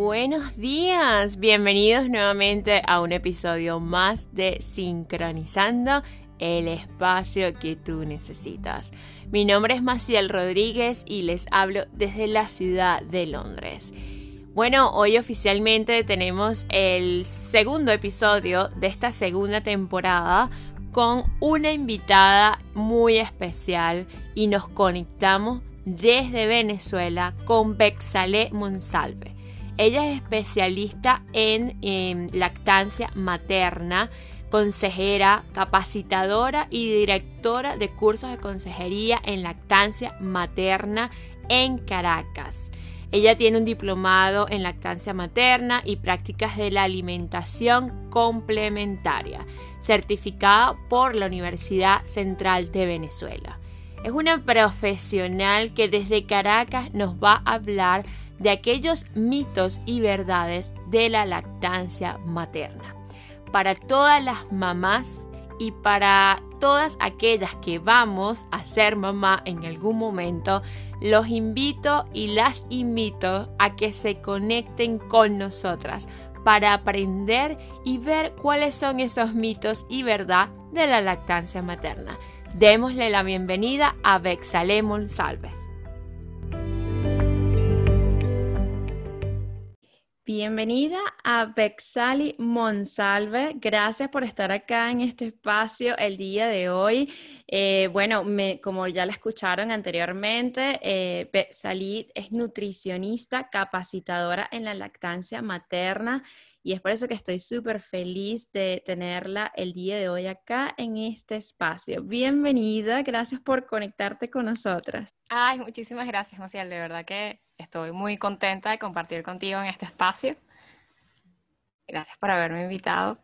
Buenos días, bienvenidos nuevamente a un episodio más de Sincronizando el espacio que tú necesitas. Mi nombre es Maciel Rodríguez y les hablo desde la ciudad de Londres. Bueno, hoy oficialmente tenemos el segundo episodio de esta segunda temporada con una invitada muy especial y nos conectamos desde Venezuela con Bexale Monsalve. Ella es especialista en, lactancia materna, consejera, capacitadora y directora de cursos de consejería en lactancia materna en Caracas. Ella tiene un diplomado en lactancia materna y prácticas de la alimentación complementaria, certificada por la Universidad Central de Venezuela. Es una profesional que desde Caracas nos va a hablar de aquellos mitos y verdades de la lactancia materna. Para todas las mamás y para todas aquellas que vamos a ser mamá en algún momento, los invito y las invito a que se conecten con nosotras para aprender y ver cuáles son esos mitos y verdad de la lactancia materna. Démosle la bienvenida a Bexalemon Salves. Bienvenida a Bexali Monsalve. Gracias por estar acá en este espacio el día de hoy. Eh, bueno, como ya la escucharon anteriormente, eh, Bexali es nutricionista, capacitadora en la lactancia materna y es por eso que estoy súper feliz de tenerla el día de hoy acá en este espacio. Bienvenida, gracias por conectarte con nosotras. Ay, muchísimas gracias, Maciel, de verdad que Estoy muy contenta de compartir contigo en este espacio. Gracias por haberme invitado.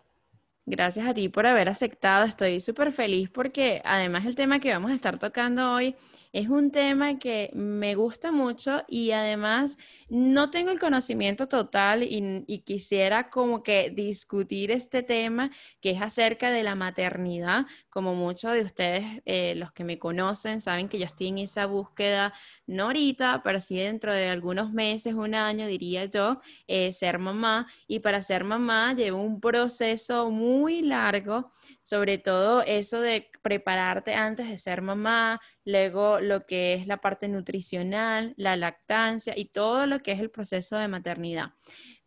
Gracias a ti por haber aceptado. Estoy súper feliz porque además el tema que vamos a estar tocando hoy es un tema que me gusta mucho y además no tengo el conocimiento total y, quisiera como que discutir este tema que es acerca de la maternidad. Como muchos de ustedes, eh, los que me conocen, saben que yo estoy en esa búsqueda, no ahorita, pero sí dentro de algunos meses, un año, diría yo, eh, ser mamá. Y para ser mamá llevo un proceso muy largo sobre todo eso de prepararte antes de ser mamá, luego lo que es la parte nutricional, la lactancia y todo lo que es el proceso de maternidad.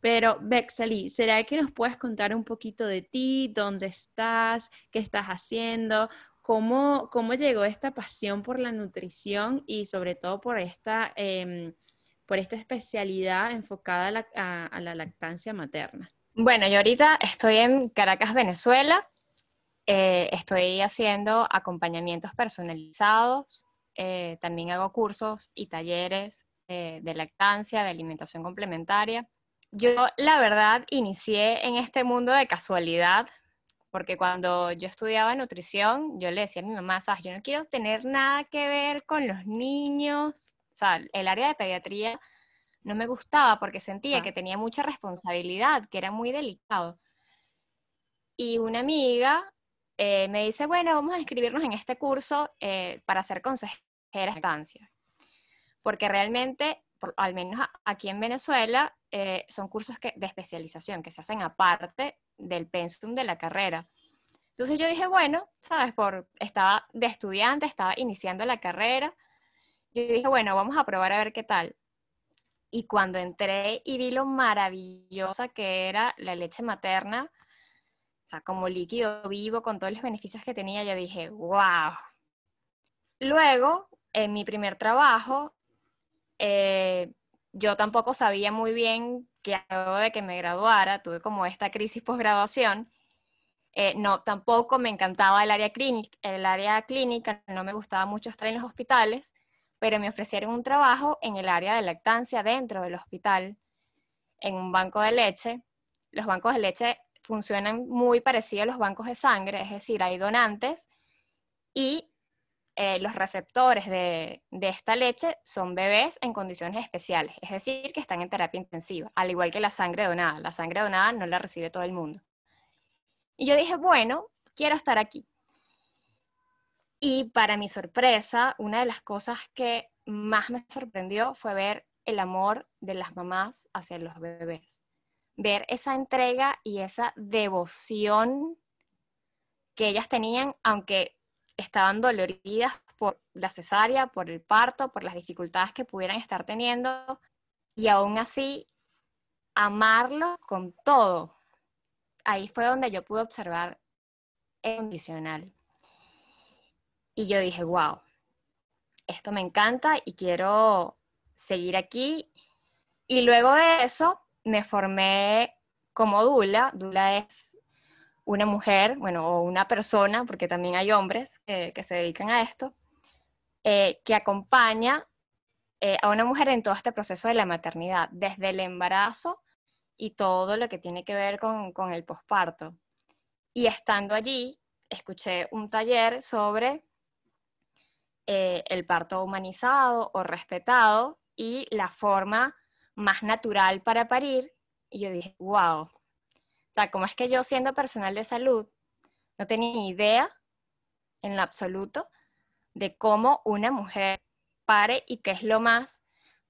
Pero, Bexali, ¿será que nos puedes contar un poquito de ti, dónde estás, qué estás haciendo, cómo, cómo llegó esta pasión por la nutrición y sobre todo por esta, em, por esta especialidad enfocada a la lactancia materna? Bueno, yo ahorita estoy en Caracas, Venezuela. Eh, estoy haciendo acompañamientos personalizados, eh, también hago cursos y talleres eh, de lactancia, de alimentación complementaria. Yo, la verdad, inicié en este mundo de casualidad, porque cuando yo estudiaba nutrición, yo le decía a mi mamá, sabes, yo no quiero tener nada que ver con los niños, o sea, el área de pediatría no me gustaba porque sentía que tenía mucha responsabilidad, que era muy delicado. Y una amiga eh, me dice, bueno, vamos a inscribirnos en este curso eh, para ser consejera de estancia. Porque realmente, al menos aquí en Venezuela, eh, son cursos que, de especialización que se hacen aparte del pensum de la carrera. Entonces yo dije, bueno, sabes, por, estaba de estudiante, estaba iniciando la carrera. Yo dije, bueno, vamos a probar a ver qué tal. Y cuando entré y vi lo maravillosa que era la leche materna, o sea, como líquido vivo, con todos los beneficios que tenía, yo dije, wow. Luego, en mi primer trabajo, eh, yo tampoco sabía muy bien que luego de que me graduara, tuve como esta crisis posgraduación. Eh, no, tampoco me encantaba el área, clínica, el área clínica, no me gustaba mucho estar en los hospitales, pero me ofrecieron un trabajo en el área de lactancia dentro del hospital, en un banco de leche. Los bancos de leche funcionan muy parecido a los bancos de sangre, es decir, hay donantes y eh, los receptores de, esta leche son bebés en condiciones especiales, es decir, que están en terapia intensiva, al igual que la sangre donada. La sangre donada no la recibe todo el mundo. Y yo dije, bueno, quiero estar aquí. Y para mi sorpresa, una de las cosas que más me sorprendió fue ver el amor de las mamás hacia los bebés. Ver esa entrega y esa devoción que ellas tenían, aunque estaban doloridas por la cesárea, por el parto, por las dificultades que pudieran estar teniendo, y aún así amarlo con todo. Ahí fue donde yo pude observar el condicional. Y yo dije, wow, esto me encanta y quiero seguir aquí. Y luego de eso me formé como Dula. Dula es una mujer, bueno, o una persona, porque también hay hombres que se dedican a esto, eh, que acompaña eh, a una mujer en todo este proceso de la maternidad, desde el embarazo y todo lo que tiene que ver con, con el posparto. Y estando allí, escuché un taller sobre eh, el parto humanizado o respetado y la forma más natural para parir. Y yo dije, wow. O sea, como es que yo siendo personal de salud no tenía ni idea en lo absoluto de cómo una mujer pare y qué es lo más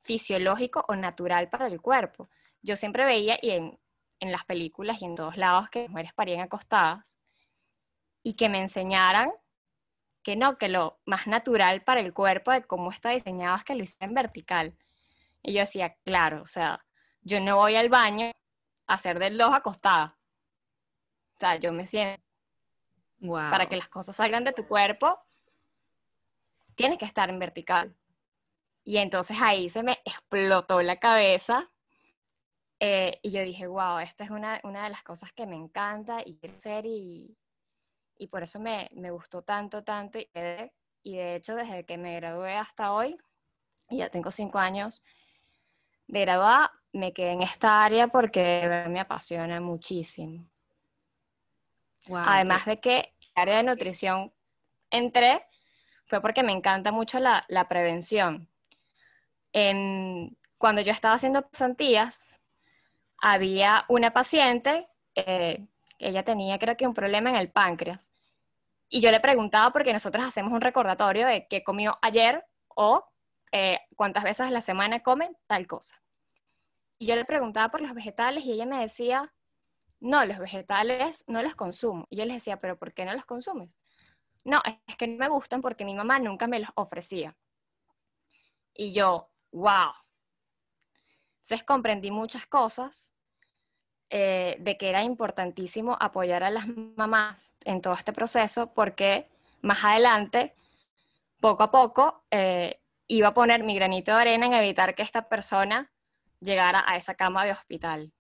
fisiológico o natural para el cuerpo. Yo siempre veía y en, en las películas y en todos lados que mujeres parían acostadas y que me enseñaran que no, que lo más natural para el cuerpo de cómo está diseñado es que lo hiciera en vertical. Y yo decía, claro, o sea, yo no voy al baño a hacer del dos acostada. O sea, yo me siento. Para que las cosas salgan de tu cuerpo, tienes que estar en vertical. Y entonces ahí se me explotó la cabeza. Eh, y yo dije, wow, esta es una, una de las cosas que me encanta y quiero ser y, y por eso me, me gustó tanto, tanto. Y, y de hecho, desde que me gradué hasta hoy, y ya tengo cinco años de graduada, me quedé en esta área porque me apasiona muchísimo. Además de que el área de nutrición entré, fue porque me encanta mucho la, la prevención. En, cuando yo estaba haciendo pasantías, había una paciente eh, ella tenía creo que un problema en el páncreas. Y yo le preguntaba porque nosotros hacemos un recordatorio de qué comió ayer o eh, cuántas veces a la semana comen tal cosa. Y yo le preguntaba por los vegetales y ella me decía, no, los vegetales no los consumo. Y yo le decía, pero ¿por qué no los consumes? No, es que no me gustan porque mi mamá nunca me los ofrecía. Y yo, wow. Entonces comprendí muchas cosas eh, de que era importantísimo apoyar a las mamás en todo este proceso porque más adelante, poco a poco, eh, iba a poner mi granito de arena en evitar que esta persona llegara a esa cama de hospital.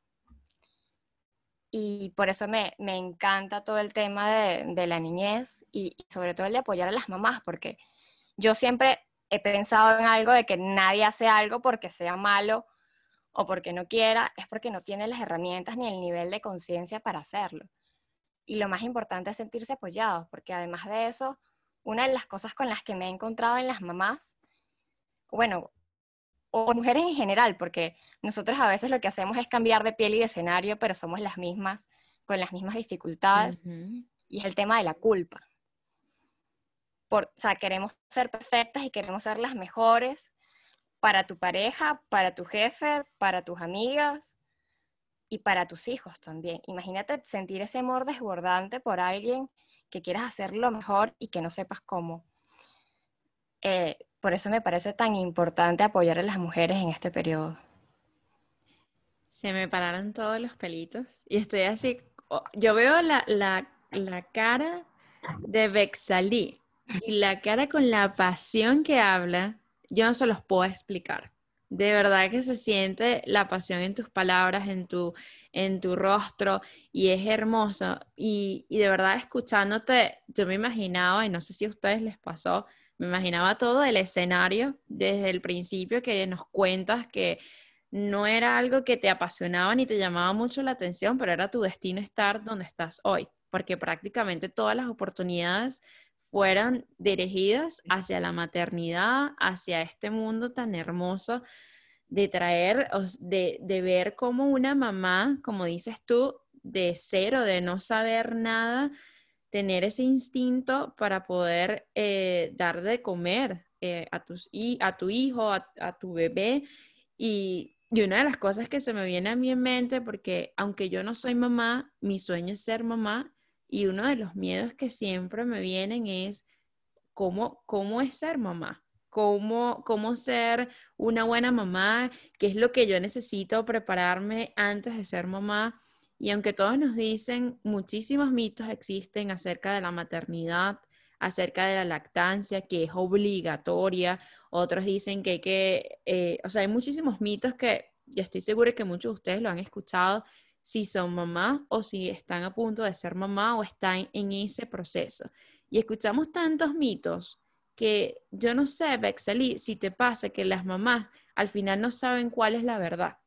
Y por eso me, encanta todo el tema de, la niñez y, y, sobre todo el de apoyar a las mamás, porque yo siempre he pensado en algo de que nadie hace algo porque sea malo o porque no quiera, es porque no tiene las herramientas ni el nivel de conciencia para hacerlo. Y lo más importante es sentirse apoyados, porque además de eso, una de las cosas con las que me he encontrado en las mamás, bueno, o mujeres en general, porque nosotros a veces lo que hacemos es cambiar de piel y de escenario, pero somos las mismas, con las mismas dificultades, y es el tema de la culpa. Por, o sea, queremos ser perfectas y queremos ser las mejores, para tu pareja, para tu jefe, para tus amigas y para tus hijos también. Imagínate sentir ese amor desbordante por alguien que quieras hacerlo mejor y que no sepas cómo. Eh, por eso me parece tan importante apoyar a las mujeres en este periodo. Se me pararon todos los pelitos y estoy así, yo veo la, la, la cara de Bexalí y la cara con la pasión que habla yo no se los puedo explicar. De verdad que se siente la pasión en tus palabras, en tu, en tu rostro, y es hermoso. Y, y de verdad, escuchándote, yo me imaginaba, y no sé si a ustedes les pasó, me imaginaba todo el escenario desde el principio que nos cuentas que no era algo que te apasionaba ni te llamaba mucho la atención, pero era tu destino estar donde estás hoy, porque prácticamente todas las oportunidades fueran dirigidas hacia la maternidad, hacia este mundo tan hermoso de traer, de, de ver como una mamá, como dices tú, de cero, de no saber nada, tener ese instinto para poder eh, dar de comer eh, a, tus, a tu hijo, a, tu bebé, Y, y una de las cosas que se me viene a mí en mente, porque aunque yo no soy mamá, mi sueño es ser mamá y uno de los miedos que siempre me vienen es cómo, cómo es ser mamá, cómo, cómo ser una buena mamá, qué es lo que yo necesito prepararme antes de ser mamá. Y aunque todos nos dicen, muchísimos mitos existen acerca de la maternidad, acerca de la lactancia, que es obligatoria, otros dicen que hay que, eh, o sea, hay muchísimos mitos que yo estoy segura que muchos de ustedes lo han escuchado, si son mamá o si están a punto de ser mamá o están en ese proceso. Y escuchamos tantos mitos que yo no sé, Bexeli, si te pasa que las mamás al final no saben cuál es la verdad.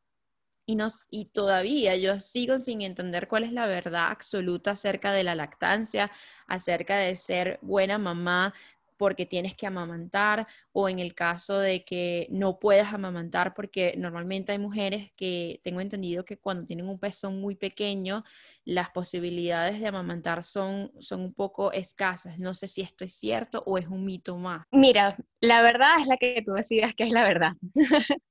Y, y todavía yo sigo sin entender cuál es la verdad absoluta acerca de la lactancia, acerca de ser buena mamá, porque tienes que amamantar o en el caso de que no puedas amamantar porque normalmente hay mujeres que tengo entendido que cuando tienen un pezón muy pequeño las posibilidades de amamantar son, son un poco escasas. No sé si esto es cierto o es un mito más. Mira, la verdad es la que tú decidas que es la verdad.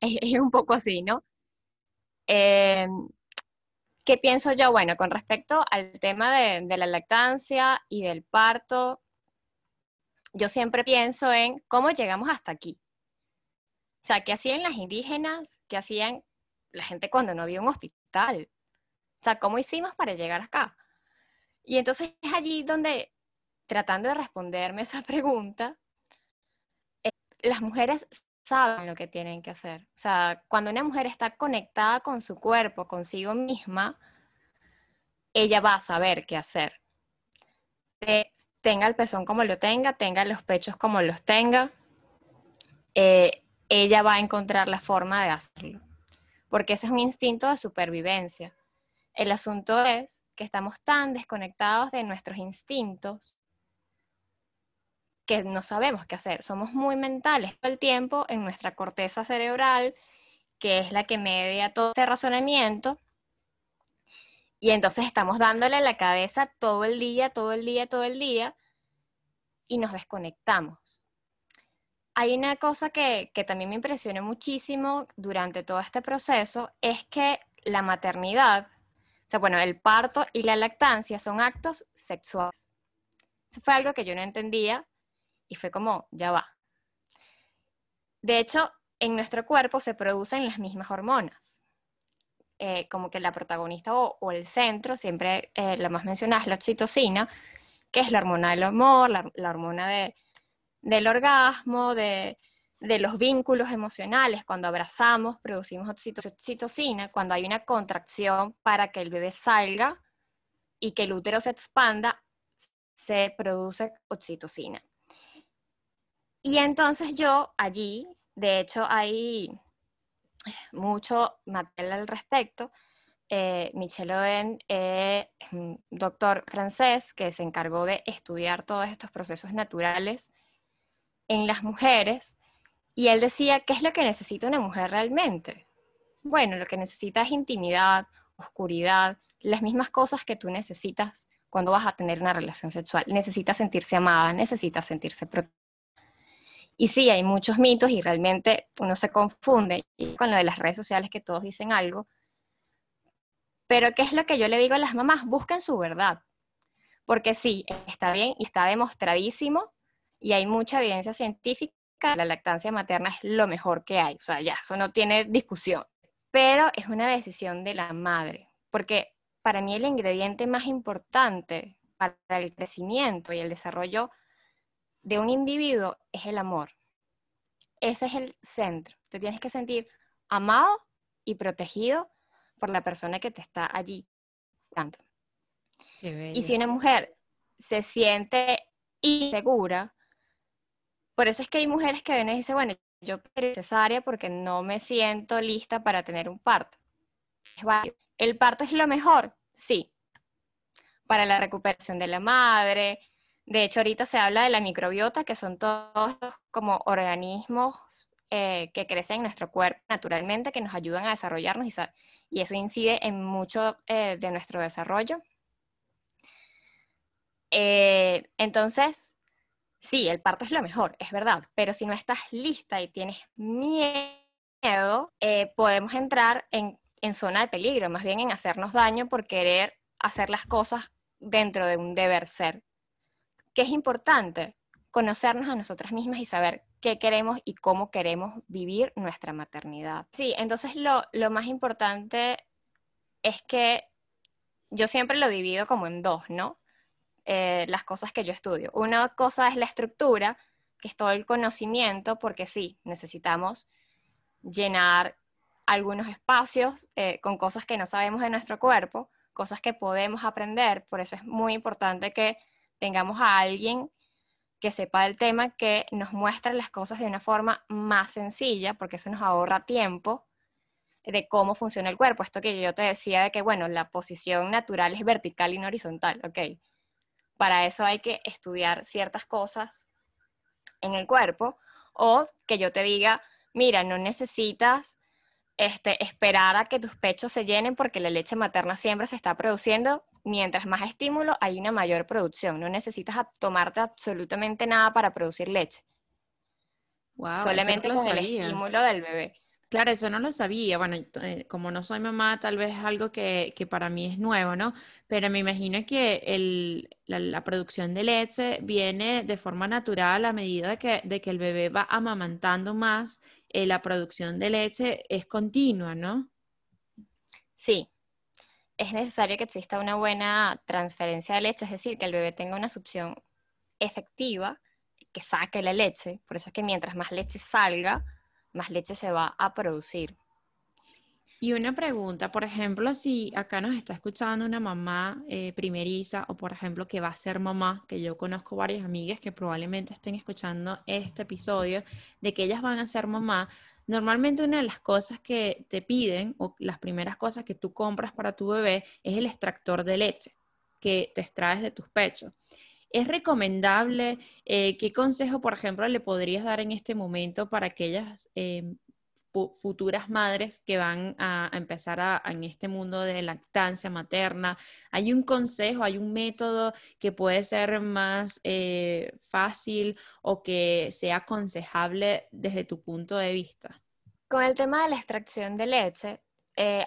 es, un poco así, ¿no? Em, ¿Qué pienso yo? Bueno, con respecto al tema de, de, la lactancia y del parto, yo siempre pienso en cómo llegamos hasta aquí. O sea, ¿qué hacían las indígenas? ¿Qué hacían la gente cuando no había un hospital? O sea, ¿cómo hicimos para llegar acá? Y entonces es allí donde, tratando de responderme esa pregunta, eh, las mujeres saben lo que tienen que hacer. O sea, cuando una mujer está conectada con su cuerpo, consigo misma, ella va a saber qué hacer tenga el pezón como lo tenga, tenga los pechos como los tenga, eh, ella va a encontrar la forma de hacerlo. Porque ese es un instinto de supervivencia. El asunto es que estamos tan desconectados de nuestros instintos que no sabemos qué hacer. Somos muy mentales todo el tiempo en nuestra corteza cerebral, que es la que media todo este razonamiento, y entonces estamos dándole la cabeza todo el día, todo el día, todo el día, y nos desconectamos. Hay una cosa que, también me impresionó muchísimo durante todo este proceso, es que la maternidad, o sea, bueno, el parto y la lactancia son actos sexuales. Eso fue algo que yo no entendía fue como, ya va. De hecho, en nuestro cuerpo se producen las mismas hormonas. Eh, como que la protagonista o, el centro, siempre eh, la más mencionada es la oxitocina, que es la hormona del amor, la, hormona de, del orgasmo, de, de, los vínculos emocionales. Cuando abrazamos, producimos oxitocina. Cuando hay una contracción para que el bebé salga y que el útero se expanda, se produce oxitocina. Y entonces yo allí, de hecho hay mucho material al respecto. Eh, Michel Owen un doctor francés que se encargó de estudiar todos estos procesos naturales en las mujeres y él decía, ¿qué es lo que necesita una mujer realmente? Bueno, lo que necesita es intimidad, oscuridad, las mismas cosas que tú necesitas cuando vas a tener una relación sexual. Necesita sentirse amada, necesita sentirse protegida y sí, hay muchos mitos y realmente uno se confunde con lo de las redes sociales que todos dicen algo. Pero ¿qué es lo que yo le digo a las mamás? Busquen su verdad. Porque sí, está bien y está demostradísimo y hay mucha evidencia científica. La lactancia materna es lo mejor que hay. O sea, ya, eso no tiene discusión. Pero es una decisión de la madre. Porque para mí el ingrediente más importante para el crecimiento y el desarrollo de un individuo es el amor. Ese es el centro. Te tienes que sentir amado y protegido por la persona que te está allí. Y si una mujer se siente insegura, por eso es que hay mujeres que ven y dicen, bueno, yo quiero cesárea porque no me siento lista para tener un parto. ¿El parto es lo mejor? Sí. Para la recuperación de la madre, de hecho, ahorita se habla de la microbiota, que son todos como organismos eh, que crecen en nuestro cuerpo naturalmente, que nos ayudan a desarrollarnos y, eso incide en mucho eh, de nuestro desarrollo. Eh, entonces, sí, el parto es lo mejor, es verdad, pero si no estás lista y tienes miedo podemos entrar en, en zona de peligro, más bien en hacernos daño por querer hacer las cosas dentro de un deber ser. ¿Qué es importante? Conocernos a nosotras mismas y saber qué queremos y cómo queremos vivir nuestra maternidad. Sí, entonces lo, lo más importante es que yo siempre lo divido como en dos, ¿no? Eh, las cosas que yo estudio. Una cosa es la estructura, que es todo el conocimiento, porque sí, necesitamos llenar algunos espacios eh, con cosas que no sabemos de nuestro cuerpo, cosas que podemos aprender, por eso es muy importante que tengamos a alguien que sepa del tema, que nos muestre las cosas de una forma más sencilla, porque eso nos ahorra tiempo de cómo funciona el cuerpo. Esto que yo te decía de que, bueno, la posición natural es vertical y no horizontal, ok. Para eso hay que estudiar ciertas cosas en el cuerpo o que yo te diga, mira, no necesitas este, esperar a que tus pechos se llenen porque la leche materna siempre se está produciendo. Mientras más estímulo, hay una mayor producción. No necesitas tomarte absolutamente nada para producir leche. Solamente con el estímulo del bebé. Claro, eso no lo sabía. Bueno, eh, como no soy mamá, tal vez es algo que, para mí es nuevo, ¿no? Pero me imagino que la, producción de leche viene de forma natural a medida que, de que el bebé va amamantando más, eh, la producción de leche es continua, ¿no? Sí. Es necesario que exista una buena transferencia de leche, es decir, que el bebé tenga una succión efectiva, que saque la leche. Por eso es que mientras más leche salga, más leche se va a producir. Y una pregunta, por ejemplo, si acá nos está escuchando una mamá eh, primeriza o por ejemplo que va a ser mamá, que yo conozco varias amigas que probablemente estén escuchando este episodio, de que ellas van a ser mamá, normalmente una de las cosas que te piden o las primeras cosas que tú compras para tu bebé es el extractor de leche que te extraes de tus pechos. ¿Es recomendable? Eh, ¿Qué consejo, por ejemplo, le podrías dar en este momento para aquellas eh, futuras madres que van a, empezar en este mundo de lactancia materna? ¿Hay un consejo, hay un método que puede ser más eh, fácil o que sea aconsejable desde tu punto de vista? Con el tema de la extracción de leche,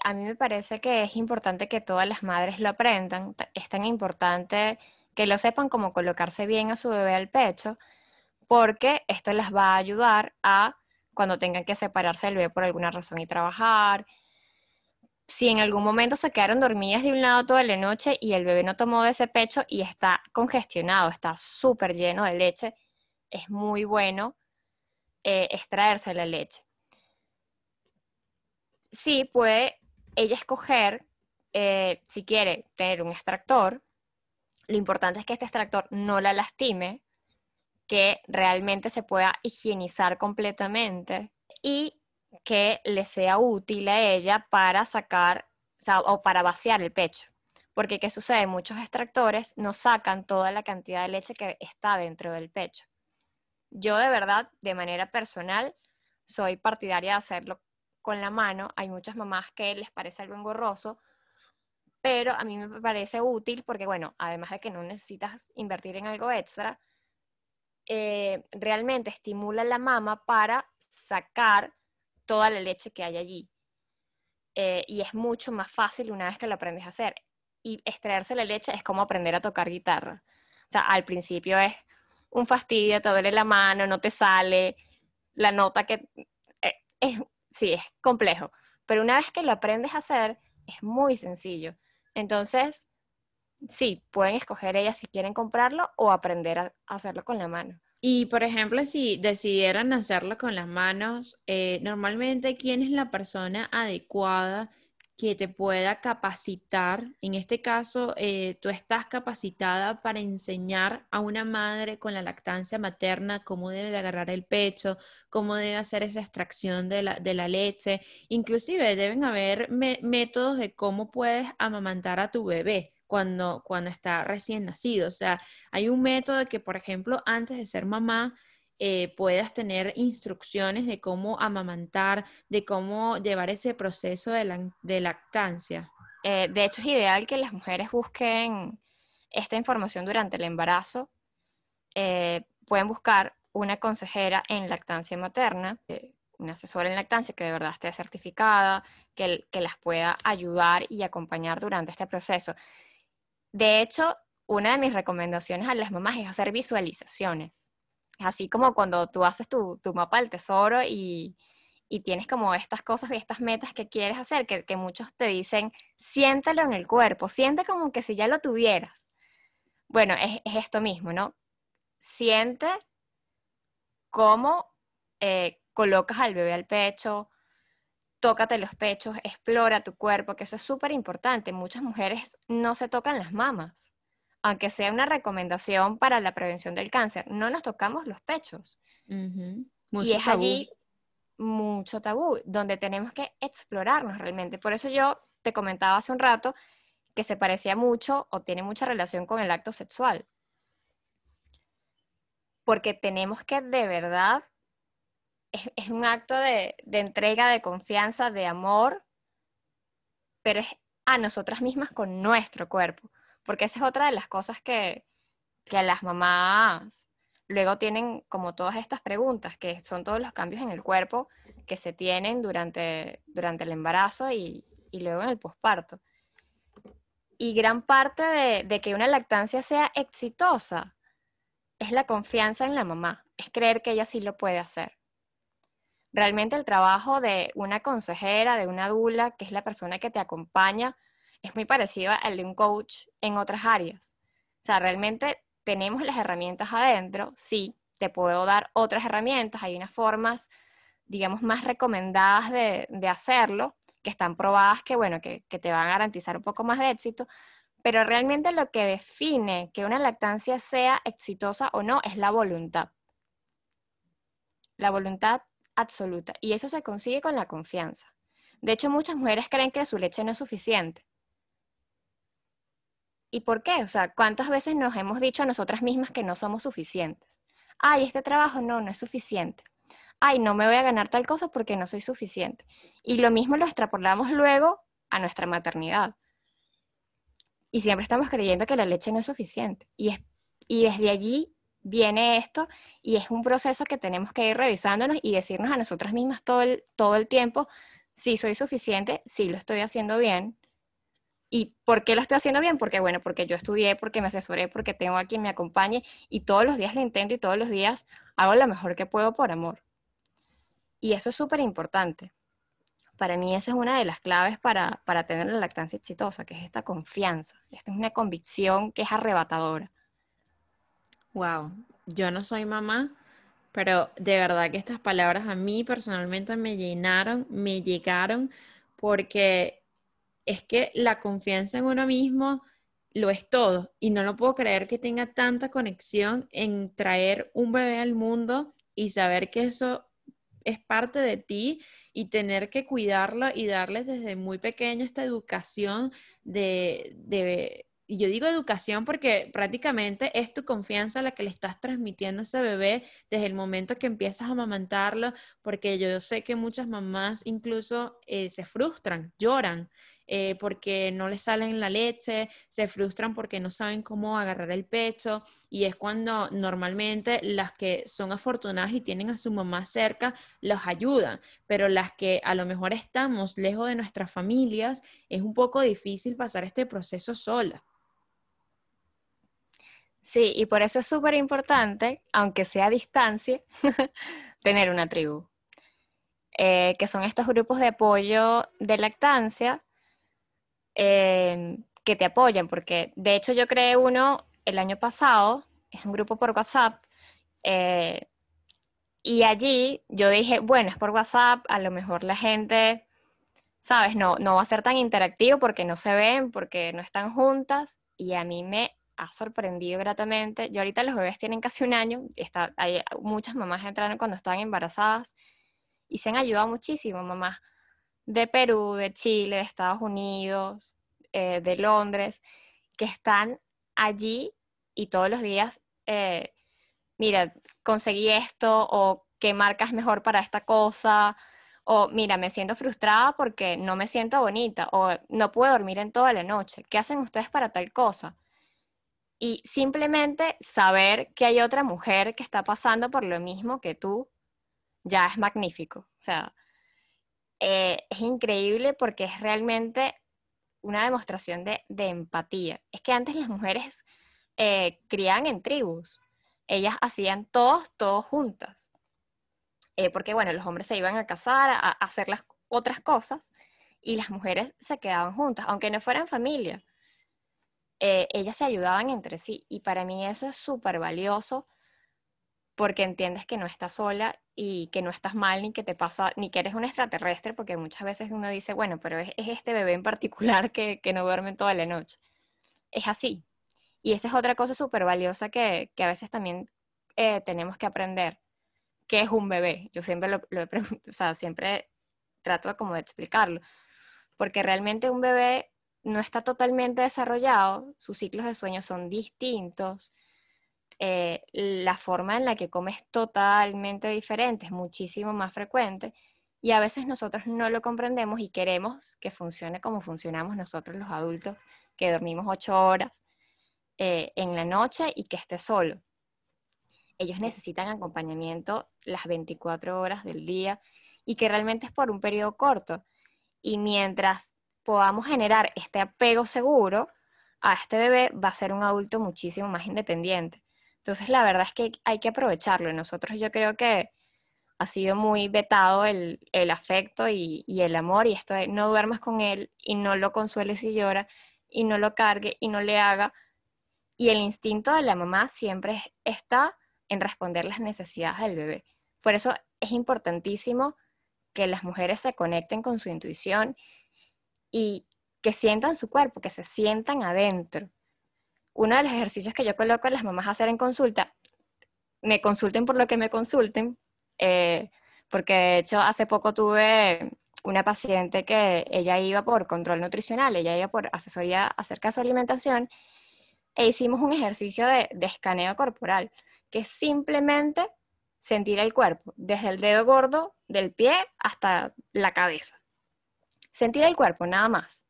a mí me parece que es importante que todas las madres lo aprendan. Es tan importante que lo sepan cómo colocarse bien a su bebé al pecho, porque esto les va a ayudar a cuando tengan que separarse del bebé por alguna razón y trabajar. Si en algún momento se quedaron dormidas de un lado toda la noche y el bebé no tomó de ese pecho y está congestionado, está súper lleno de leche, es muy bueno eh, extraerse la leche. Sí, puede ella escoger, eh, si quiere tener un extractor, lo importante es que este extractor no la lastime, que realmente se pueda higienizar completamente y que le sea útil a ella para sacar o, para vaciar el pecho. Porque ¿qué sucede? Muchos extractores no sacan toda la cantidad de leche que está dentro del pecho. Yo de verdad, de manera personal, soy partidaria de hacerlo con la mano. Hay muchas mamás que les parece algo engorroso, pero a mí me parece útil porque, bueno, además de que no necesitas invertir en algo extra, eh, realmente estimula la mama para sacar toda la leche que hay allí. Eh, y es mucho más fácil una vez que lo aprendes a hacer. Y extraerse la leche es como aprender a tocar guitarra. O sea, al principio es un fastidio, te duele la mano, no te sale, la nota que... Eh, es, sí, es complejo. Pero una vez que lo aprendes a hacer, es muy sencillo. Entonces, sí, pueden escoger ellas si quieren comprarlo o aprender a hacerlo con la mano. Y, por ejemplo, si decidieran hacerlo con las manos, eh, normalmente, ¿quién es la persona adecuada que te pueda capacitar. En este caso, eh, tú estás capacitada para enseñar a una madre con la lactancia materna cómo debe de agarrar el pecho, cómo debe hacer esa extracción de la, leche. Inclusive deben haber métodos de cómo puedes amamantar a tu bebé. Cuando, cuando está recién nacido. O sea, hay un método que, por ejemplo, antes de ser mamá, eh, puedas tener instrucciones de cómo amamantar, de cómo llevar ese proceso de, lactancia. Eh, de hecho, es ideal que las mujeres busquen esta información durante el embarazo. Eh, pueden buscar una consejera en lactancia materna, una asesora en lactancia que de verdad esté certificada, que, que las pueda ayudar y acompañar durante este proceso. De hecho, una de mis recomendaciones a las mamás es hacer visualizaciones. Es así como cuando tú haces tu, tu mapa del tesoro y, y, tienes como estas cosas y estas metas que quieres hacer, que, que muchos te dicen, siéntalo en el cuerpo, siente como que si ya lo tuvieras. Bueno, es, es esto mismo, ¿no? Siente cómo eh, colocas al bebé al pecho, tócate los pechos, explora tu cuerpo, que eso es súper importante. Muchas mujeres no se tocan las mamas, aunque sea una recomendación para la prevención del cáncer, no nos tocamos los pechos. y es allí mucho tabú, donde tenemos que explorarnos realmente. Por eso yo te comentaba hace un rato que se parecía mucho o tiene mucha relación con el acto sexual. Porque tenemos que de verdad es, un acto de, entrega, de confianza, de amor, pero es a nosotras mismas con nuestro cuerpo, porque esa es otra de las cosas que, que las mamás luego tienen como todas estas preguntas, que son todos los cambios en el cuerpo que se tienen durante, durante el embarazo y, y luego en el posparto. Y gran parte de, que una lactancia sea exitosa es la confianza en la mamá, es creer que ella sí lo puede hacer realmente el trabajo de una consejera, de una dula, que es la persona que te acompaña, es muy parecido al de un coach en otras áreas. O sea, realmente tenemos las herramientas adentro, sí, te puedo dar otras herramientas, hay unas formas, digamos, más recomendadas de, hacerlo, que están probadas que, bueno, que, que te van a garantizar un poco más de éxito, pero realmente lo que define que una lactancia sea exitosa o no es la voluntad. La voluntad absoluta. Y eso se consigue con la confianza. De hecho, muchas mujeres creen que su leche no es suficiente. ¿Y por qué? O sea, ¿cuántas veces nos hemos dicho a nosotras mismas que no somos suficientes? Ay, este trabajo no, no es suficiente. Ay, no me voy a ganar tal cosa porque no soy suficiente. Y lo mismo lo extrapolamos luego a nuestra maternidad. Y siempre estamos creyendo que la leche no es suficiente. Y, y desde allí viene esto y es un proceso que tenemos que ir revisándonos y decirnos a nosotras mismas todo el, todo el tiempo, si soy suficiente, si lo estoy haciendo bien. ¿Y por qué lo estoy haciendo bien? Porque, bueno, porque yo estudié, porque me asesoré, porque tengo a quien me acompañe y todos los días lo intento y todos los días hago lo mejor que puedo por amor. Y eso es súper importante. Para mí esa es una de las claves para, para tener la lactancia exitosa, que es esta confianza. Esta es una convicción que es arrebatadora. Wow, yo no soy mamá, pero de verdad que estas palabras a mí personalmente me llenaron, me llegaron, porque es que la confianza en uno mismo lo es todo y no lo puedo creer que tenga tanta conexión en traer un bebé al mundo y saber que eso es parte de ti y tener que cuidarlo y darles desde muy pequeño esta educación de, de y yo digo educación porque prácticamente es tu confianza la que le estás transmitiendo a ese bebé desde el momento que empiezas a amamantarlo, porque yo sé que muchas mamás incluso eh, se frustran, lloran. Eh, porque no les salen la leche, se frustran porque no saben cómo agarrar el pecho y es cuando normalmente las que son afortunadas y tienen a su mamá cerca los ayudan, pero las que a lo mejor estamos lejos de nuestras familias es un poco difícil pasar este proceso sola. Sí, y por eso es súper importante, aunque sea a distancia, tener una tribu, eh, que son estos grupos de apoyo de lactancia eh, que te apoyan, porque de hecho yo creé uno el año pasado, es un grupo por WhatsApp, eh, y allí yo dije, bueno, es por WhatsApp, a lo mejor la gente, sabes, no, no va a ser tan interactivo porque no se ven, porque no están juntas, y a mí me ha sorprendido gratamente. Yo ahorita los bebés tienen casi un año, está, hay muchas mamás entraron cuando estaban embarazadas y se han ayudado muchísimo, mamás de Perú, de Chile, de Estados Unidos, eh, de Londres, que están allí y todos los días, eh, mira, conseguí esto o qué marca es mejor para esta cosa, o mira, me siento frustrada porque no me siento bonita, o no puedo dormir en toda la noche. ¿Qué hacen ustedes para tal cosa? Y simplemente saber que hay otra mujer que está pasando por lo mismo que tú, ya es magnífico. O sea, eh, es increíble porque es realmente una demostración de, empatía. Es que antes las mujeres eh, criaban en tribus, ellas hacían todos, todos juntas. Eh, porque bueno, los hombres se iban a casar, a, hacer las otras cosas, y las mujeres se quedaban juntas, aunque no fueran familia. Ellas se ayudaban entre sí, y para mí eso es súper valioso porque entiendes que no estás sola y que no estás mal, ni que te pasa, ni que eres un extraterrestre, porque muchas veces uno dice, bueno, pero es, este bebé en particular que, no duerme toda la noche. Es así. Y esa es otra cosa súper valiosa que, a veces también eh, tenemos que aprender. ¿Qué es un bebé? Yo siempre lo, lo o sea, siempre trato como de explicarlo. Porque realmente un bebé no está totalmente desarrollado, sus ciclos de sueño son distintos, eh, la forma en la que comes totalmente diferente, es muchísimo más frecuente y a veces nosotros no lo comprendemos y queremos que funcione como funcionamos nosotros los adultos, que dormimos ocho horas eh, en la noche y que esté solo. Ellos necesitan acompañamiento las 24 horas del día y que realmente es por un periodo corto. Y mientras podamos generar este apego seguro, a este bebé va a ser un adulto muchísimo más independiente. Entonces, la verdad es que hay que aprovecharlo. Nosotros yo creo que ha sido muy vetado el, afecto y, el amor y esto de no duermas con él y no lo consueles si llora y no lo cargue y no le haga. Y el instinto de la mamá siempre está en responder las necesidades del bebé. Por eso es importantísimo que las mujeres se conecten con su intuición y que sientan su cuerpo, que se sientan adentro uno de los ejercicios que yo coloco a las mamás a hacer en consulta, me consulten por lo que me consulten, eh, porque de hecho hace poco tuve una paciente que ella iba por control nutricional, ella iba por asesoría acerca de su alimentación, e hicimos un ejercicio de, de escaneo corporal, que es simplemente sentir el cuerpo, desde el dedo gordo del pie hasta la cabeza. Sentir el cuerpo, nada más.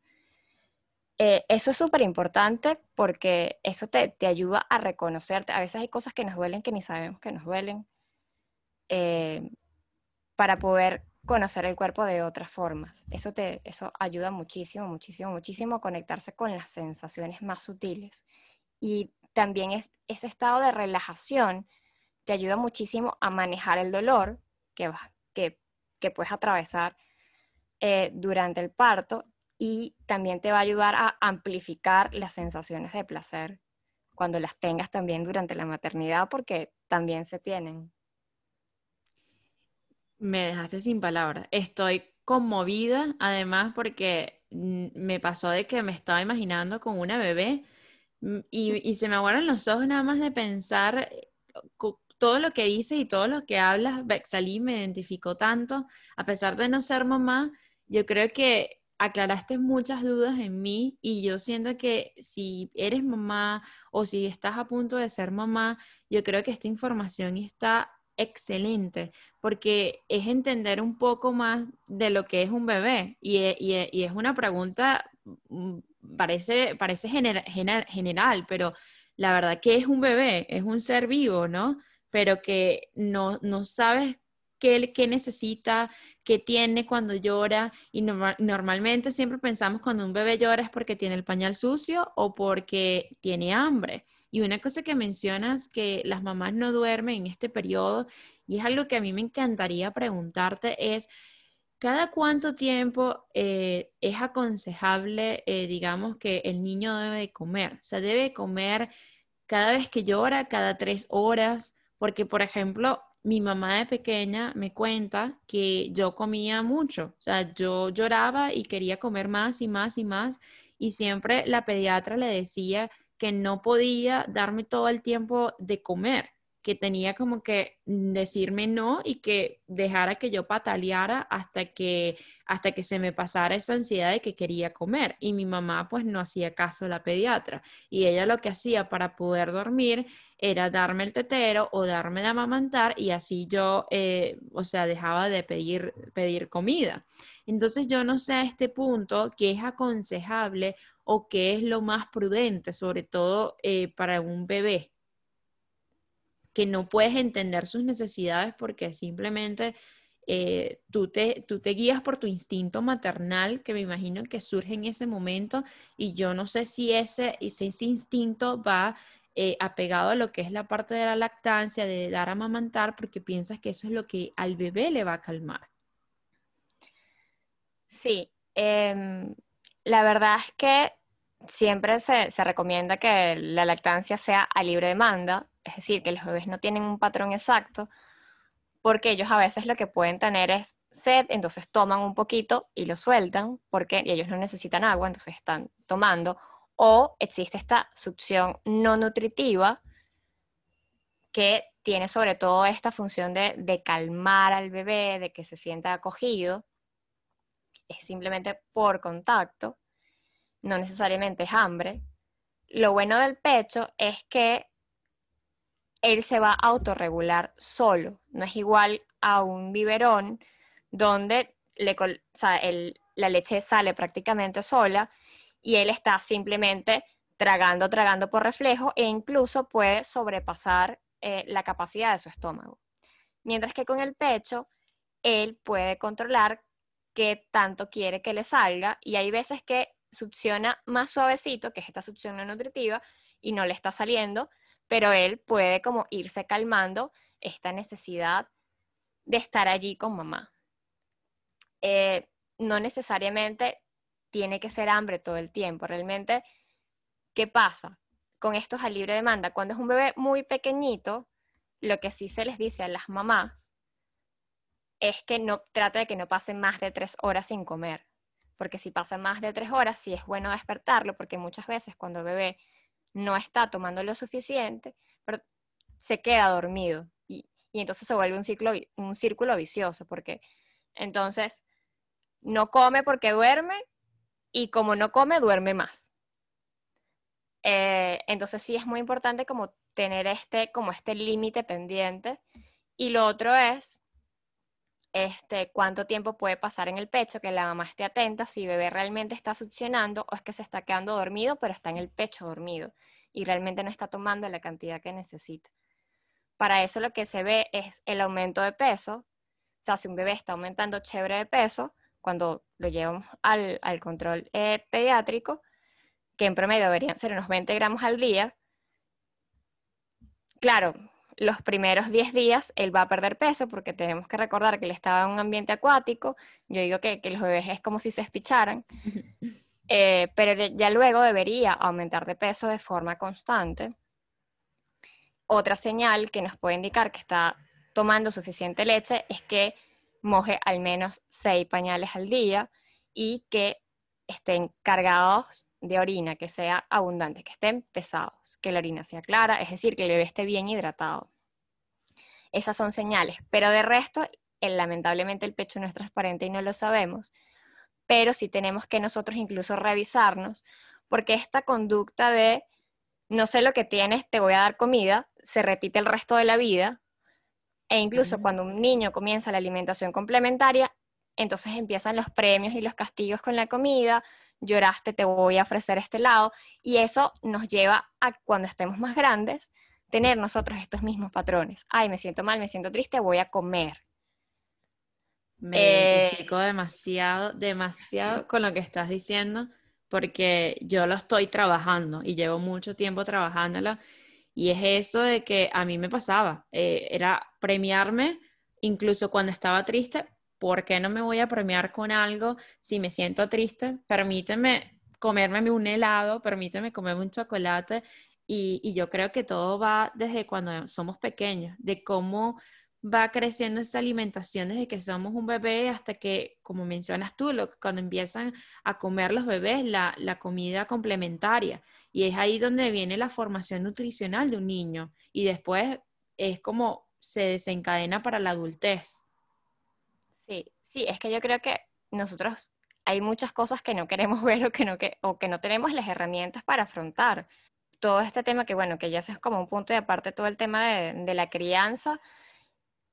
Eh, eso es súper importante porque eso te, ayuda a reconocerte. A veces hay cosas que nos duelen que ni sabemos que nos duelen eh, para poder conocer el cuerpo de otras formas. Eso, te, eso ayuda muchísimo, muchísimo, muchísimo a conectarse con las sensaciones más sutiles. Y también es, ese estado de relajación te ayuda muchísimo a manejar el dolor que, que, que puedes atravesar eh, durante el parto y también te va a ayudar a amplificar las sensaciones de placer cuando las tengas también durante la maternidad, porque también se tienen. Me dejaste sin palabras. Estoy conmovida, además, porque me pasó de que me estaba imaginando con una bebé mm, y, se me aguaron los ojos nada más de pensar eh, todo lo que dices y todo lo que hablas. Bexalí me identificó tanto, a pesar de no ser mamá, yo creo que aclaraste muchas dudas en mí y yo siento que si eres mamá o si estás a punto de ser mamá, yo creo que esta información está excelente porque es entender un poco más de lo que es un bebé y, e, es una pregunta, mm, parece, parece general, pero la verdad que es un bebé, es un ser vivo, ¿no? Pero que no, no sabes qué, qué necesita, qué tiene cuando llora. Y normalmente siempre pensamos cuando un bebé llora es porque tiene el pañal sucio o porque tiene hambre. Y una cosa que mencionas que las mamás no duermen en este periodo y es algo que a mí me encantaría preguntarte es, ¿cada cuánto tiempo eh, es aconsejable, eh, digamos, que el niño debe comer? O sea, debe comer cada vez que llora, cada tres horas, porque, por ejemplo, mi mamá de pequeña me cuenta que yo comía mucho, o sea, yo lloraba y quería comer más y más y más y siempre la pediatra le decía que no podía darme todo el tiempo de comer, que tenía como que decirme no y que dejara que yo pataleara hasta que hasta que se me pasara esa ansiedad de que quería comer y mi mamá pues no hacía caso a la pediatra y ella lo que hacía para poder dormir era darme el tetero o darme de amamantar y así yo, eh, o sea, dejaba de pedir, pedir comida. Entonces yo no sé a este punto qué es aconsejable o qué es lo más prudente, sobre todo eh, para un bebé que no puedes entender sus necesidades porque simplemente eh, tú, te, tú te guías por tu instinto maternal, que me imagino que surge en ese momento, y yo no sé si ese, ese, instinto va eh, apegado a lo que es la parte de la lactancia, de dar a amamantar, porque piensas que eso es lo que al bebé le va a calmar. Sí, em, la verdad es que siempre se, se, recomienda que la lactancia sea a libre demanda, es decir, que los bebés no tienen un patrón exacto, porque ellos a veces lo que pueden tener es sed, entonces toman un poquito y lo sueltan, porque ellos no necesitan agua, entonces están tomando, o existe esta succión no nutritiva que tiene sobre todo esta función de, calmar al bebé, de que se sienta acogido, es simplemente por contacto, no necesariamente es hambre. Lo bueno del pecho es que él se va a autorregular solo. No es igual a un biberón donde la leche sale prácticamente sola y él está simplemente tragando, tragando por reflejo e incluso puede sobrepasar eh, la capacidad de su estómago. Mientras que con el pecho, él puede controlar qué tanto quiere que le salga y hay veces que succiona más suavecito, que es esta succión no nutritiva, y no le está saliendo, pero él puede como irse calmando esta necesidad de estar allí con mamá. Eh, no necesariamente tiene que ser hambre todo el tiempo. Realmente, ¿qué pasa con estos a libre demanda? Cuando es un bebé muy pequeñito, lo que sí se les dice a las mamás es que no trate de que no pasen más de tres horas sin comer. Porque si pasan más de tres horas, sí es bueno despertarlo, porque muchas veces cuando el bebé no está tomando lo suficiente, pero se queda dormido y, entonces se vuelve un, ciclo, un círculo vicioso, porque entonces no come porque duerme y como no come, duerme más. Eh, entonces sí es muy importante como tener este, como este límite pendiente. Y lo otro es este, cuánto tiempo puede pasar en el pecho, que la mamá esté atenta si bebé realmente está succionando o es que se está quedando dormido, pero está en el pecho dormido y realmente no está tomando la cantidad que necesita. Para eso lo que se ve es el aumento de peso. O sea, si un bebé está aumentando chévere de peso, cuando lo llevamos al, control eh, pediátrico, que en promedio deberían ser unos 20 gramos al día, claro, los primeros 10 días él va a perder peso porque tenemos que recordar que él estaba en un ambiente acuático. Yo digo que, que los bebés es como si se espicharan. Eh, pero ya luego debería aumentar de peso de forma constante. Otra señal que nos puede indicar que está tomando suficiente leche es que moje al menos 6 pañales al día y que estén cargados de orina, que sea abundante, que estén pesados, que la orina sea clara, es decir, que el bebé esté bien hidratado. Esas son señales, pero de resto, lamentablemente el pecho no es transparente y no lo sabemos, pero sí tenemos que nosotros incluso revisarnos, porque esta conducta de no sé lo que tienes, te voy a dar comida, se repite el resto de la vida, e incluso cuando un niño comienza la alimentación complementaria, entonces empiezan los premios y los castigos con la comida, lloraste, te voy a ofrecer este lado, y eso nos lleva a cuando estemos más grandes, tener nosotros estos mismos patrones. Ay, me siento mal, me siento triste, voy a comer. Me eh, identifico demasiado, demasiado con lo que estás diciendo, porque yo lo estoy trabajando y llevo mucho tiempo trabajándolo. Y es eso de que a mí me pasaba, eh, era premiarme incluso cuando estaba triste. ¿Por qué no me voy a premiar con algo si me siento triste? Permíteme comerme un helado, permíteme comerme un chocolate. Y, y yo creo que todo va desde cuando somos pequeños, de cómo va creciendo esa alimentación desde que somos un bebé hasta que, como mencionas tú, cuando empiezan a comer los bebés la, comida complementaria. Y es ahí donde viene la formación nutricional de un niño. Y después es como se desencadena para la adultez. Sí, sí, es que yo creo que nosotros hay muchas cosas que no queremos ver o que no, que, o que no tenemos las herramientas para afrontar. Todo este tema que, bueno, que ya es como un punto de aparte todo el tema de, de la crianza,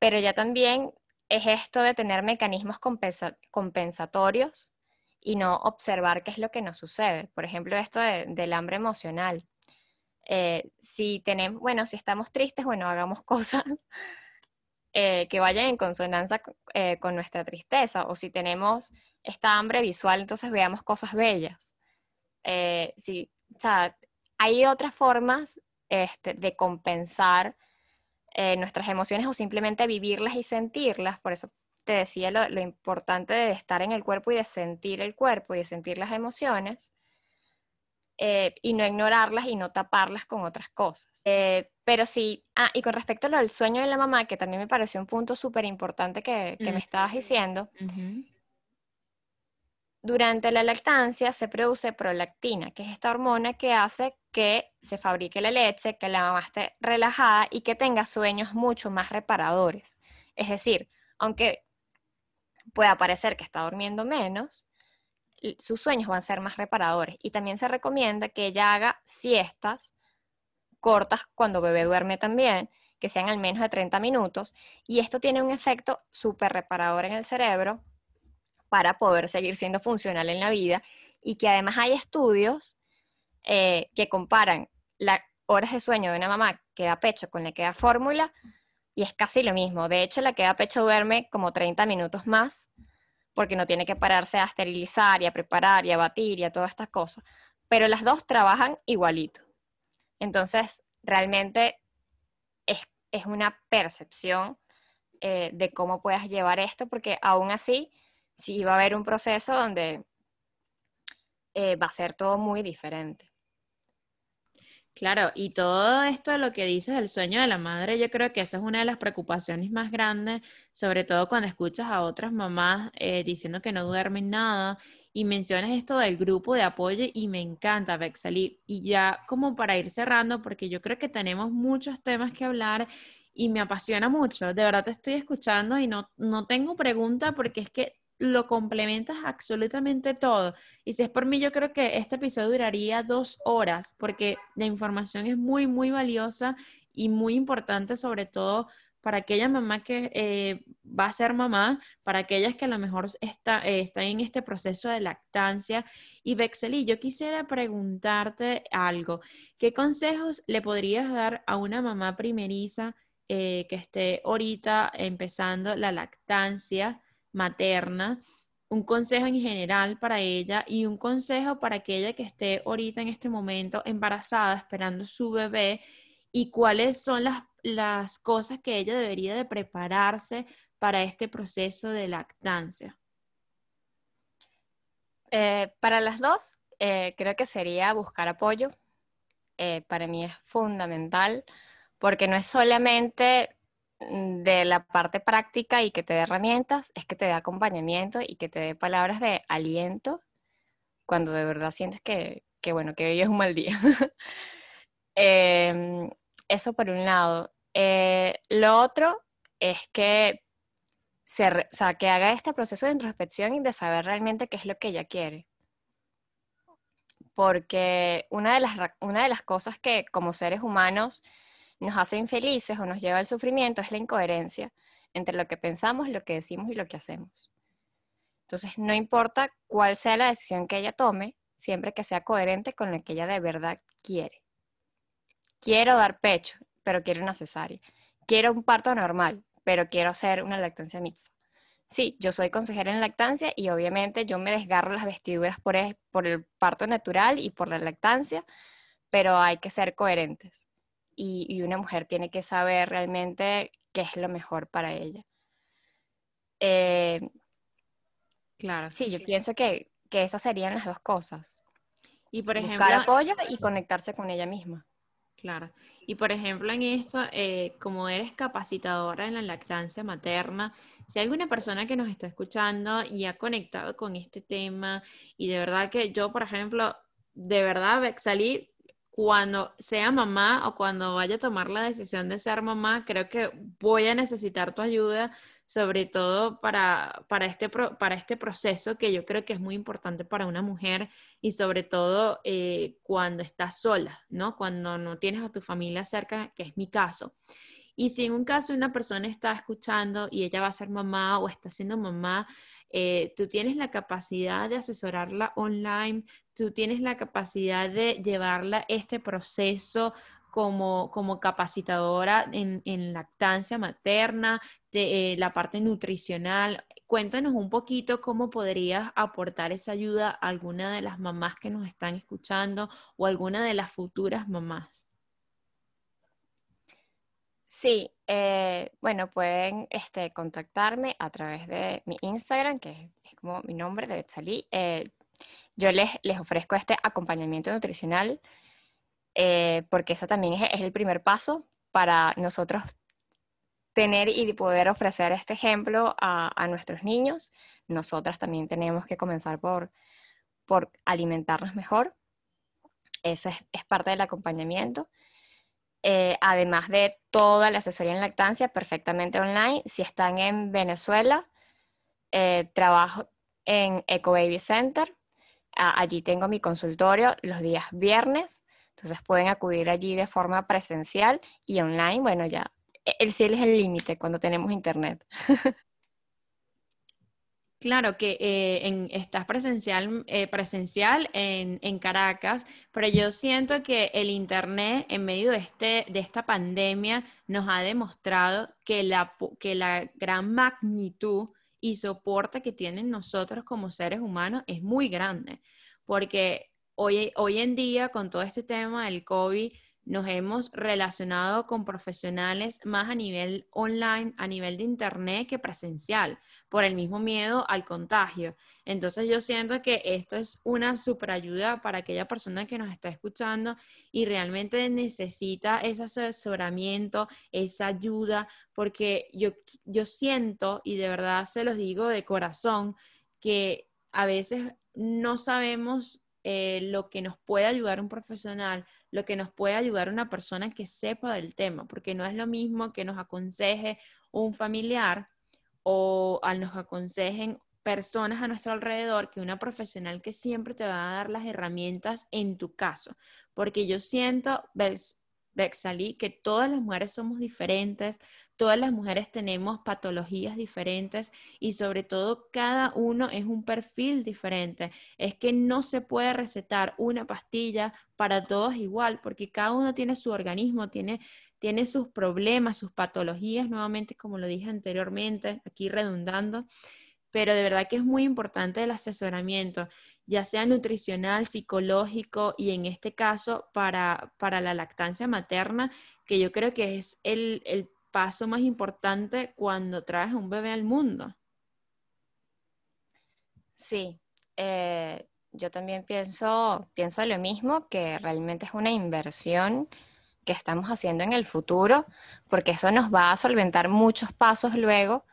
pero ya también es esto de tener mecanismos compensatorios y no observar qué es lo que nos sucede. Por ejemplo, esto del hambre emocional. Eh, si tenemos, bueno, si estamos tristes, bueno, hagamos cosas eh, que vayan en consonancia eh, con nuestra tristeza. O si tenemos esta hambre visual, entonces veamos cosas bellas. si, o sea, hay otras formas este, de compensar nuestras emociones o simplemente vivirlas y sentirlas. Por eso te decía lo, lo, importante de estar en el cuerpo y de sentir el cuerpo y de sentir las emociones. Eh, y no ignorarlas y no taparlas con otras cosas. Eh, pero sí, ah, y con respecto a lo del sueño de la mamá, que también me pareció un punto súper importante que, me estabas diciendo, durante la lactancia se produce prolactina, que es esta hormona que hace que se fabrique la leche, que la mamá esté relajada y que tenga sueños mucho más reparadores. Es decir, aunque pueda parecer que está durmiendo menos, sus sueños van a ser más reparadores. Y también se recomienda que ella haga siestas cortas cuando bebé duerme también, que sean al menos de 30 minutos. Y esto tiene un efecto súper reparador en el cerebro para poder seguir siendo funcional en la vida. Y que además hay estudios eh, que comparan las horas de sueño de una mamá que da pecho con la que da fórmula y es casi lo mismo. De hecho, la que da pecho duerme como 30 minutos más porque no tiene que pararse a esterilizar y a preparar y a batir y a todas estas cosas. Pero las dos trabajan igualito. Entonces, realmente es, una percepción eh, de cómo puedas llevar esto, porque aún así, sí va a haber un proceso donde eh, va a ser todo muy diferente. Claro, y todo esto de lo que dices del sueño de la madre, yo creo que esa es una de las preocupaciones más grandes, sobre todo cuando escuchas a otras mamás eh, diciendo que no duermen nada y mencionas esto del grupo de apoyo y me encanta, Bexali. Y ya como para ir cerrando, porque yo creo que tenemos muchos temas que hablar y me apasiona mucho, de verdad te estoy escuchando y no, no tengo pregunta porque es que lo complementas absolutamente todo. Y si es por mí, yo creo que este episodio duraría dos horas, porque la información es muy, muy valiosa y muy importante, sobre todo para aquella mamá que eh, va a ser mamá, para aquellas que a lo mejor está, eh, están en este proceso de lactancia. Y Bexeli, yo quisiera preguntarte algo. ¿Qué consejos le podrías dar a una mamá primeriza eh, que esté ahorita empezando la lactancia? Materna, un consejo en general para ella y un consejo para aquella que esté ahorita en este momento embarazada, esperando su bebé, y cuáles son las, las cosas que ella debería de prepararse para este proceso de lactancia. Eh, para las dos, eh, creo que sería buscar apoyo. Eh, para mí es fundamental porque no es solamente de la parte práctica y que te dé herramientas, es que te dé acompañamiento y que te dé palabras de aliento cuando de verdad sientes que, bueno, que hoy es un mal día. Em, eso por un lado. Eh, lo otro es que, se, que haga este proceso de introspección y de saber realmente qué es lo que ella quiere. Porque una de las, una de las cosas que como seres humanos nos hace infelices o nos lleva al sufrimiento es la incoherencia entre lo que pensamos, lo que decimos y lo que hacemos. Entonces, no importa cuál sea la decisión que ella tome, siempre que sea coherente con lo que ella de verdad quiere. Quiero dar pecho, pero quiero una cesárea. Quiero un parto normal, pero quiero hacer una lactancia mixta. Sí, yo soy consejera en lactancia y obviamente yo me desgarro las vestiduras por por el parto natural y por la lactancia, pero hay que ser coherentes y, una mujer tiene que saber realmente qué es lo mejor para ella. Eh, claro. Sí, yo pienso que, esas serían las dos cosas. Y por ejemplo, buscar apoyo y conectarse con ella misma. Claro. Y por ejemplo, en esto, eh, como eres capacitadora en la lactancia materna, si hay alguna persona que nos está escuchando y ha conectado con este tema, y de verdad que yo, por ejemplo, de verdad salí cuando sea mamá o cuando vaya a tomar la decisión de ser mamá, creo que voy a necesitar tu ayuda, sobre todo para, para, este, para este proceso que yo creo que es muy importante para una mujer y sobre todo eh, cuando estás sola, ¿no? Cuando no tienes a tu familia cerca, que es mi caso. Y si en un caso una persona está escuchando y ella va a ser mamá o está siendo mamá, eh, tú tienes la capacidad de asesorarla online, tú tienes la capacidad de llevarla este proceso como, como capacitadora en, lactancia materna, de eh, la parte nutricional. Cuéntanos un poquito cómo podrías aportar esa ayuda a alguna de las mamás que nos están escuchando o alguna de las futuras mamás. Sí, eh, bueno, pueden este, contactarme a través de mi Instagram, que es como mi nombre de Betzalí. Eh, yo les, les ofrezco este acompañamiento nutricional eh, porque eso también es, el primer paso para nosotros tener y poder ofrecer este ejemplo a, nuestros niños. Nosotras también tenemos que comenzar por, por alimentarnos mejor. Eso es, parte del acompañamiento. Eh, además de toda la asesoría en lactancia perfectamente online. Si están en Venezuela, eh, trabajo en Eco Baby Center. allí tengo mi consultorio los días viernes entonces pueden acudir allí de forma presencial y online. Bueno, ya e, el cielo es el límite cuando tenemos internet. Claro que eh, estás presencial, eh, presencial en, Caracas, pero yo siento que el Internet en medio de, este, de esta pandemia nos ha demostrado que la, que la gran magnitud y soporte que tienen nosotros como seres humanos es muy grande, porque hoy, hoy en día, con todo este tema del COVID, nos hemos relacionado con profesionales más a nivel online, a nivel de internet que presencial, por el mismo miedo al contagio. Entonces yo siento que esto es una super ayuda para aquella persona que nos está escuchando y realmente necesita ese asesoramiento, esa ayuda, porque yo, yo siento, y de verdad se los digo de corazón, que a veces no sabemos eh, lo que nos puede ayudar un profesional, lo que nos puede ayudar una persona que sepa del tema, porque no es lo mismo que nos aconseje un familiar o nos aconsejen personas a nuestro alrededor que una profesional que siempre te va a dar las herramientas en tu caso, porque yo siento, Bexalí, que todas las mujeres somos diferentes, todas las mujeres tenemos patologías diferentes y sobre todo cada uno es un perfil diferente. Es que no se puede recetar una pastilla para todos igual, porque cada uno tiene su organismo, tiene, tiene sus problemas, sus patologías, nuevamente como lo dije anteriormente, aquí redundando, pero de verdad que es muy importante el asesoramiento ya sea nutricional, psicológico y en este caso para, para la lactancia materna, que yo creo que es el, el paso más importante cuando traes un bebé al mundo. Sí, eh, yo también pienso, pienso lo mismo, que realmente es una inversión que estamos haciendo en el futuro, porque eso nos va a solventar muchos pasos luego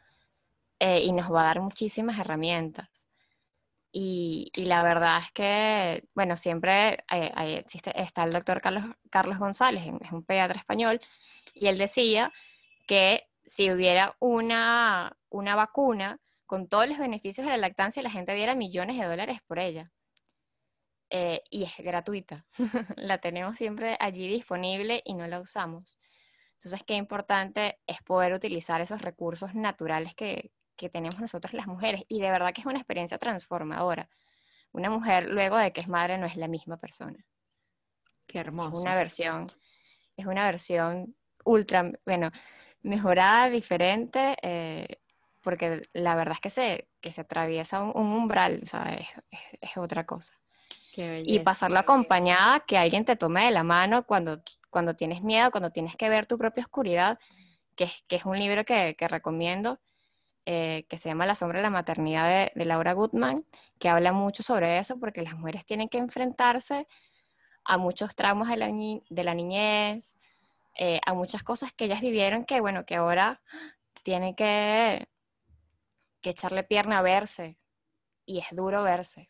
eh, y nos va a dar muchísimas herramientas. Y, la verdad es que, bueno, siempre eh, existe, está el doctor Carlos, Carlos González, es un pediatra español, y él decía que si hubiera una, una vacuna con todos los beneficios de la lactancia, la gente diera millones de dólares por ella. Eh, y es gratuita. la tenemos siempre allí disponible y no la usamos. Entonces, qué importante es poder utilizar esos recursos naturales que, que tenemos nosotros las mujeres. Y de verdad que es una experiencia transformadora. Una mujer luego de que es madre no es la misma persona. Qué hermoso. Es una versión, es una versión ultra, bueno, mejorada, diferente, eh, porque la verdad es que se, que se atraviesa un, umbral, o sea, es, otra cosa. y pasarlo acompañada, que alguien te tome de la mano cuando, cuando tienes miedo, cuando tienes que ver tu propia oscuridad, que, que es un libro que, que recomiendo, eh, que se llama La sombra de la maternidad de, Laura Goodman, que habla mucho sobre eso, porque las mujeres tienen que enfrentarse a muchos la, de la niñez, eh, a muchas cosas que ellas vivieron que, bueno, que ahora tienen que, que echarle pierna a verse y es duro verse.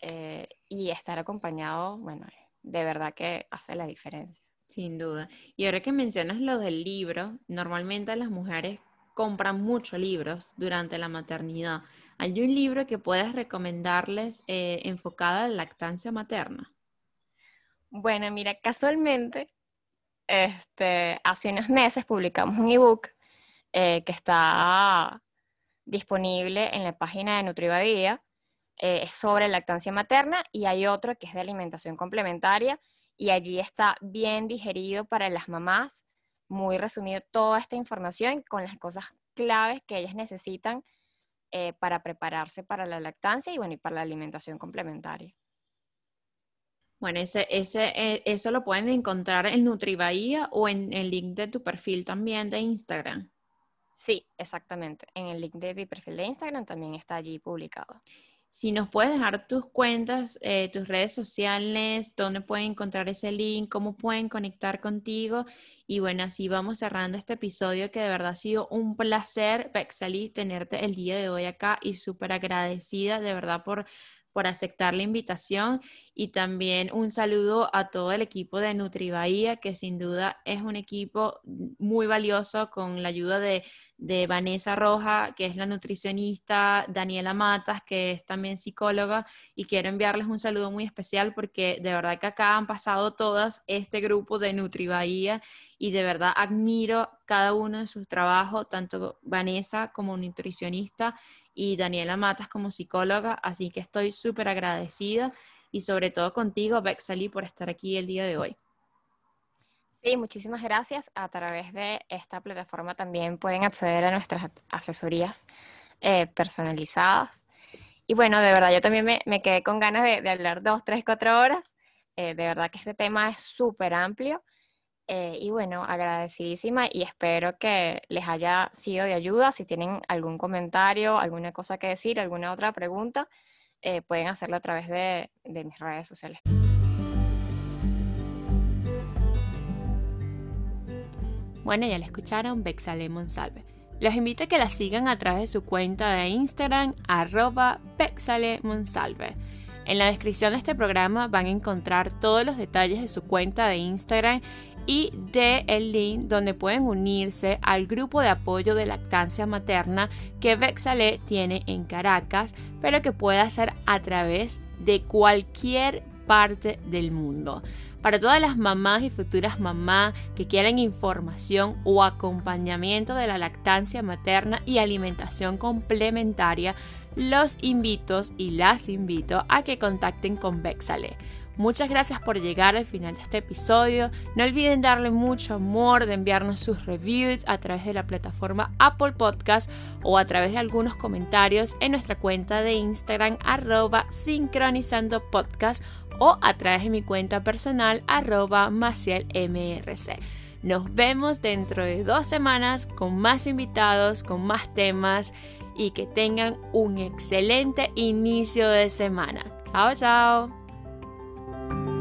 Eh, y estar acompañado, bueno, de verdad que hace la diferencia. Sin duda. Y ahora que mencionas lo del libro, normalmente las mujeres compran muchos libros durante la maternidad. ¿Hay un libro que puedas recomendarles eh, enfocado a la lactancia materna? Bueno, mira, casualmente Este, hace unos meses publicamos un ebook eh, que está disponible en la página de Nutribadía. Eh, es sobre lactancia materna y hay otro que es de alimentación complementaria y allí está bien digerido para las mamás, muy resumido toda esta información con las cosas claves que ellas necesitan eh, para prepararse para la lactancia y, bueno, y para la alimentación complementaria. Bueno, ese, ese, eh, eso lo pueden encontrar en Nutribahía o en el link de tu perfil también de Instagram. Sí, exactamente. En el link de mi perfil de Instagram también está allí publicado. Si nos puedes dejar tus cuentas, eh, tus redes sociales, dónde pueden encontrar ese link, cómo pueden conectar contigo. Y bueno, así vamos cerrando este episodio que de verdad ha sido un placer, Bexali, tenerte el día de hoy acá y súper agradecida de verdad por por aceptar la invitación y también un saludo a todo el equipo de Nutribahía, que sin duda es un equipo muy valioso con la ayuda de, de, Vanessa Roja, que es la nutricionista, Daniela Matas, que es también psicóloga, y quiero enviarles un saludo muy especial porque de verdad que acá han pasado todas este grupo de Nutribahía y de verdad admiro cada uno de sus trabajos, tanto Vanessa como nutricionista y Daniela Matas como psicóloga, así que estoy súper agradecida y sobre todo contigo, Bexali, por estar aquí el día de hoy. Sí, muchísimas gracias. A través de esta plataforma también pueden acceder a nuestras asesorías eh, personalizadas. Y bueno, de verdad, yo también me, quedé con ganas de, hablar dos, tres, cuatro horas. Eh, de verdad que este tema es súper amplio eh, y bueno, agradecidísima y espero que les haya sido de ayuda. Si tienen algún comentario, alguna cosa que decir, alguna otra pregunta, eh, pueden hacerlo a través de, de mis redes sociales. Bueno, ya la escucharon, Bexale Monsalve. Los invito a que la sigan a través de su cuenta de Instagram, arroba Bexale Monsalve. En la descripción de este programa van a encontrar todos los detalles de su cuenta de Instagram y de el link donde pueden unirse al grupo de apoyo de lactancia materna que Vexale tiene en Caracas, pero que puede hacer a través de cualquier parte del mundo. Para todas las mamás y futuras mamás que quieran información o acompañamiento de la lactancia materna y alimentación complementaria, los invito y las invito a que contacten con Vexale. Muchas gracias por llegar al final de este episodio. No olviden darle mucho amor, de enviarnos sus reviews a través de la plataforma Apple Podcast o a través de algunos comentarios en nuestra cuenta de Instagram arroba sincronizando o a través de mi cuenta personal arroba macielmrc. Nos vemos dentro de dos semanas con más invitados, con más temas y que tengan un excelente inicio de semana. Chao, chao. thank you